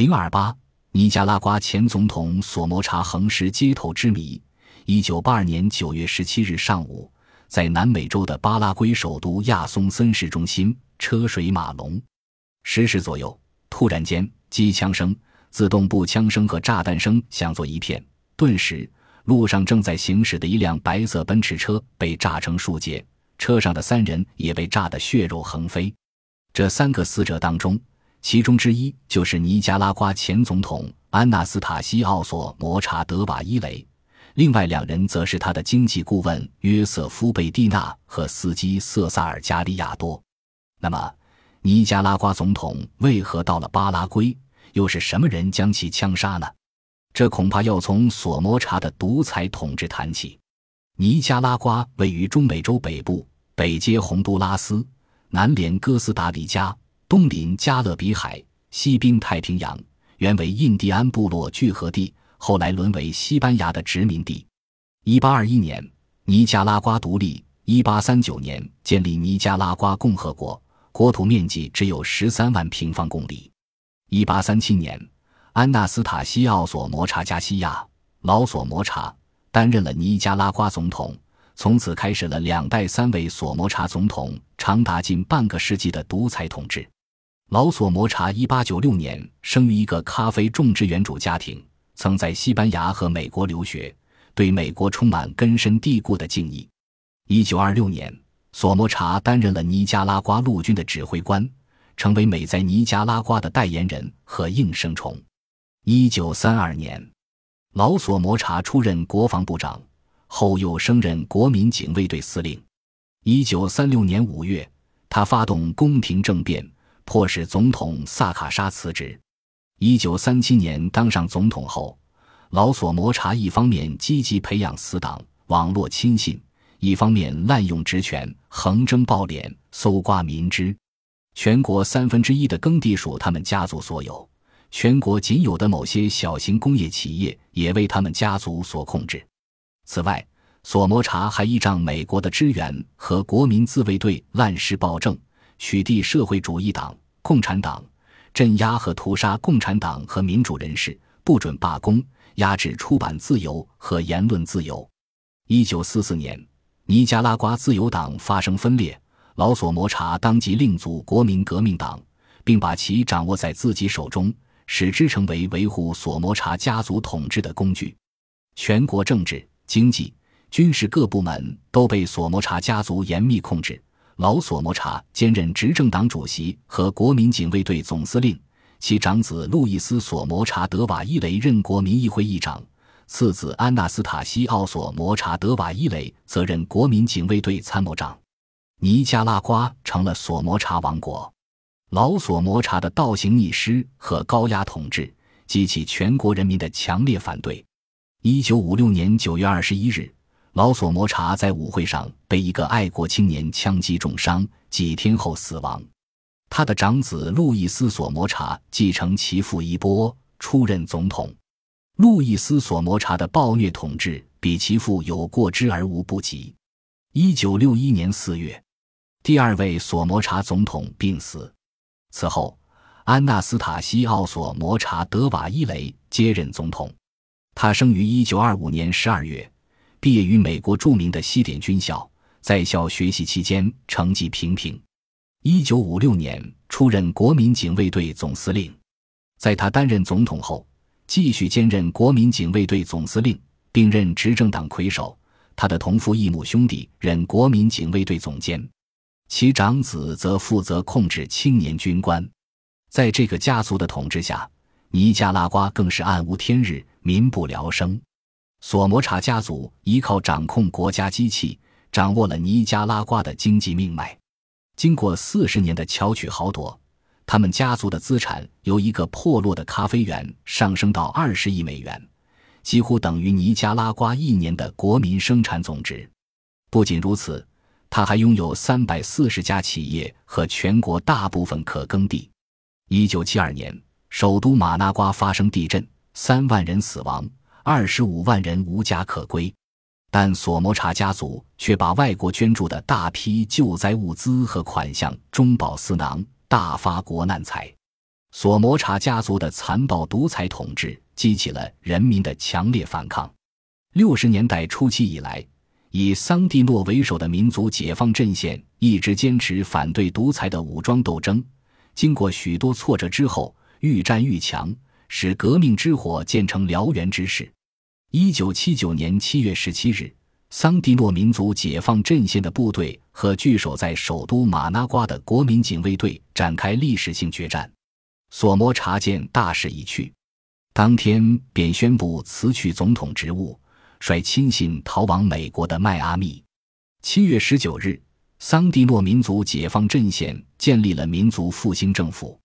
零二八，尼加拉瓜前总统索摩查横尸街头之谜。一九八二年九月十七日上午，在南美洲的巴拉圭首都亚松森市中心，车水马龙。十时左右，突然间，机枪声、自动步枪声和炸弹声响作一片。顿时，路上正在行驶的一辆白色奔驰车被炸成数截，车上的三人也被炸得血肉横飞。这三个死者当中，其中之一就是尼加拉瓜前总统安纳斯塔西奥索·摩查德瓦伊雷，另外两人则是他的经济顾问约瑟夫·贝蒂纳和司机瑟萨尔·加利亚多。那么，尼加拉瓜总统为何到了巴拉圭？又是什么人将其枪杀呢？这恐怕要从索摩查的独裁统治谈起。尼加拉瓜位于中美洲北部，北接洪都拉斯，南连哥斯达黎加。东临加勒比海，西濒太平洋，原为印第安部落聚合地，后来沦为西班牙的殖民地。一八二一年，尼加拉瓜独立；一八三九年，建立尼加拉瓜共和国，国土面积只有十三万平方公里。一八三七年，安纳斯塔西奥索摩查加西亚老索摩查担任了尼加拉瓜总统。从此开始了两代三位索摩查总统长达近半个世纪的独裁统治。老索摩查一八九六年生于一个咖啡种植园主家庭，曾在西班牙和美国留学，对美国充满根深蒂固的敬意。一九二六年，索摩查担任了尼加拉瓜陆军的指挥官，成为美在尼加拉瓜的代言人和应声虫。一九三二年，老索摩查出任国防部长，后又升任国民警卫队司令。一九三六年五月，他发动宫廷政变。迫使总统萨卡沙辞职。一九三七年当上总统后，老索摩查一方面积极培养死党、网络亲信，一方面滥用职权，横征暴敛，搜刮民脂。全国三分之一的耕地属他们家族所有，全国仅有的某些小型工业企业也为他们家族所控制。此外，索摩查还依仗美国的支援和国民自卫队滥施暴政。取缔社会主义党、共产党，镇压和屠杀共产党和民主人士，不准罢工，压制出版自由和言论自由。一九四四年，尼加拉瓜自由党发生分裂，老索摩查当即另组国民革命党，并把其掌握在自己手中，使之成为维护索摩查家族统治的工具。全国政治、经济、军事各部门都被索摩查家族严密控制。老索摩查兼任执政党主席和国民警卫队总司令，其长子路易斯·索摩查德瓦伊雷任国民议会议长，次子安纳斯塔西奥·索摩查德瓦伊雷则任国民警卫队参谋长。尼加拉瓜成了索摩查王国。老索摩查的倒行逆施和高压统治激起全国人民的强烈反对。一九五六年九月二十一日。老索摩查在舞会上被一个爱国青年枪击重伤，几天后死亡。他的长子路易斯·索摩查继承其父衣钵，出任总统。路易斯·索摩查的暴虐统治比其父有过之而无不及。一九六一年四月，第二位索摩查总统病死。此后，安纳斯塔西奥·索摩查德瓦伊雷接任总统。他生于一九二五年十二月。毕业于美国著名的西点军校，在校学习期间成绩平平。一九五六年出任国民警卫队总司令，在他担任总统后，继续兼任国民警卫队总司令，并任执政党魁首。他的同父异母兄弟任国民警卫队总监，其长子则负责控制青年军官。在这个家族的统治下，尼加拉瓜更是暗无天日，民不聊生。索摩查家族依靠掌控国家机器，掌握了尼加拉瓜的经济命脉。经过四十年的巧取豪夺，他们家族的资产由一个破落的咖啡园上升到二十亿美元，几乎等于尼加拉瓜一年的国民生产总值。不仅如此，他还拥有三百四十家企业和全国大部分可耕地。一九七二年，首都马那瓜发生地震，三万人死亡。二十五万人无家可归，但索摩查家族却把外国捐助的大批救灾物资和款项中饱私囊，大发国难财。索摩查家族的残暴独裁统治激起了人民的强烈反抗。六十年代初期以来，以桑蒂诺为首的民族解放阵线一直坚持反对独裁的武装斗争。经过许多挫折之后，愈战愈强，使革命之火渐成燎原之势。一九七九年七月十七日，桑蒂诺民族解放阵线的部队和据守在首都马纳瓜的国民警卫队展开历史性决战。索摩查见大势已去，当天便宣布辞去总统职务，率亲信逃往美国的迈阿密。七月十九日，桑蒂诺民族解放阵线建立了民族复兴政府。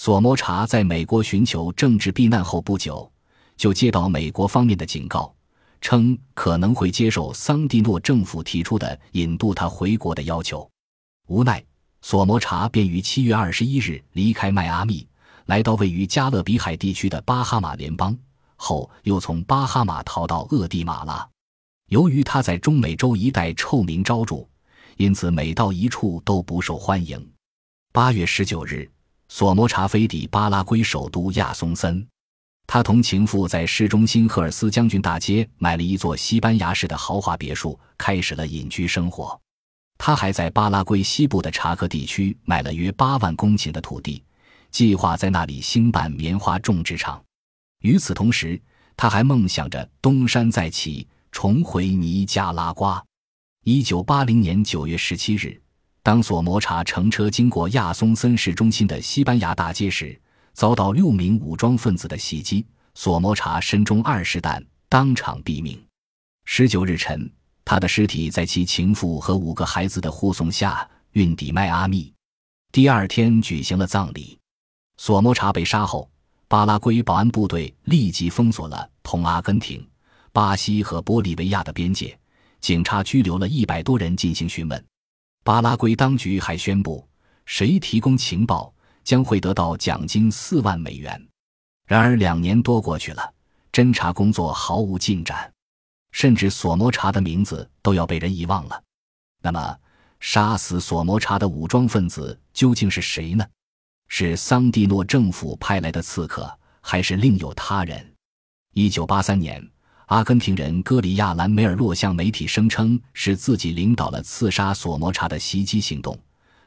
索摩查在美国寻求政治避难后不久，就接到美国方面的警告，称可能会接受桑蒂诺政府提出的引渡他回国的要求。无奈，索摩查便于七月二十一日离开迈阿密。来到位于加勒比海地区的巴哈马联邦后，又从巴哈马逃到厄地马拉。由于他在中美洲一带臭名昭著，因此每到一处都不受欢迎。八月十九日，索摩查飞抵巴拉圭首都亚松森，他同情妇在市中心赫尔斯将军大街买了一座西班牙式的豪华别墅，开始了隐居生活。他还在巴拉圭西部的查克地区买了约八万公顷的土地。计划在那里兴办棉花种植场。与此同时，他还梦想着东山再起，重回尼加拉瓜。一九八零年九月十七日，当索摩查乘车经过亚松森市中心的西班牙大街时，遭到六名武装分子的袭击，索摩查身中二十弹，当场毙命。十九日晨，他的尸体在其情妇和五个孩子的护送下运抵迈阿密。第二天举行了葬礼。索摩查被杀后，巴拉圭保安部队立即封锁了同阿根廷、巴西和玻利维亚的边界，警察拘留了一百多人进行询问。巴拉圭当局还宣布，谁提供情报将会得到奖金四万美元。然而，两年多过去了，侦查工作毫无进展，甚至索摩查的名字都要被人遗忘了。那么，杀死索摩查的武装分子究竟是谁呢？是桑蒂诺政府派来的刺客，还是另有他人？一九八三年，阿根廷人戈里亚·兰梅尔洛向媒体声称是自己领导了刺杀索摩查的袭击行动。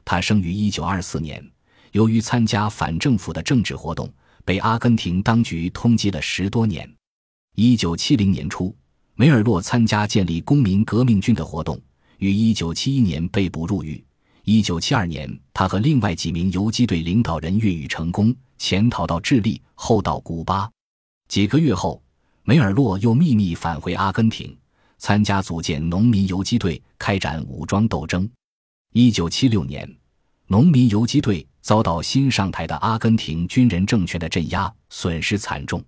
他生于一九二四年，由于参加反政府的政治活动，被阿根廷当局通缉了十多年。一九七零年初，梅尔洛参加建立公民革命军的活动，于一九七一年被捕入狱。一九七二年，他和另外几名游击队领导人越狱成功，潜逃到智利，后到古巴。几个月后，梅尔洛又秘密返回阿根廷，参加组建农民游击队，开展武装斗争。一九七六年，农民游击队遭到新上台的阿根廷军人政权的镇压，损失惨重。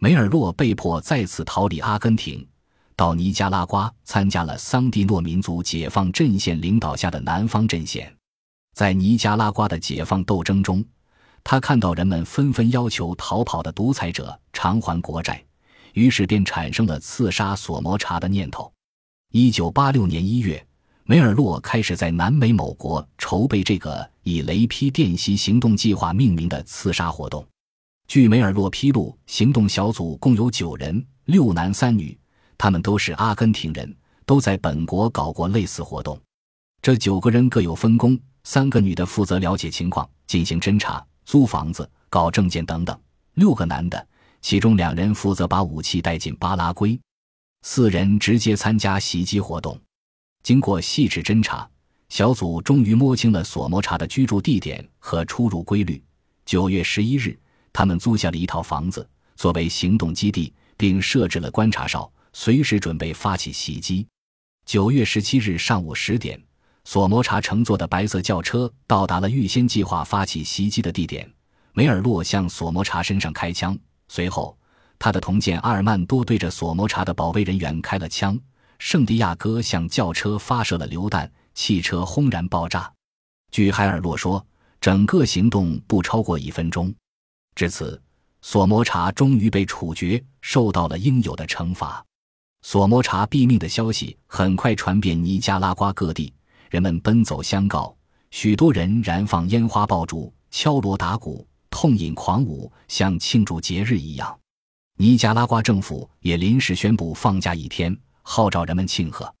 梅尔洛被迫再次逃离阿根廷。到尼加拉瓜参加了桑蒂诺民族解放阵线领导下的南方阵线，在尼加拉瓜的解放斗争中，他看到人们纷纷要求逃跑的独裁者偿还国债，于是便产生了刺杀索摩查的念头。一九八六年一月，梅尔洛开始在南美某国筹备这个以“雷劈电袭行动计划”命名的刺杀活动。据梅尔洛披露，行动小组共有九人，六男三女。他们都是阿根廷人，都在本国搞过类似活动。这九个人各有分工：三个女的负责了解情况、进行侦查、租房子、搞证件等等；六个男的，其中两人负责把武器带进巴拉圭，四人直接参加袭击活动。经过细致侦查，小组终于摸清了索摩查的居住地点和出入规律。九月十一日，他们租下了一套房子作为行动基地，并设置了观察哨。随时准备发起袭击。九月十七日上午十点，索摩查乘坐的白色轿车到达了预先计划发起袭击的地点。梅尔洛向索摩查身上开枪，随后他的同舰阿尔曼多对着索摩查的保卫人员开了枪。圣地亚哥向轿车发射了榴弹，汽车轰然爆炸。据海尔洛说，整个行动不超过一分钟。至此，索摩查终于被处决，受到了应有的惩罚。索摩查毙命的消息很快传遍尼加拉瓜各地，人们奔走相告，许多人燃放烟花爆竹、敲锣打鼓、痛饮狂舞，像庆祝节日一样。尼加拉瓜政府也临时宣布放假一天，号召人们庆贺。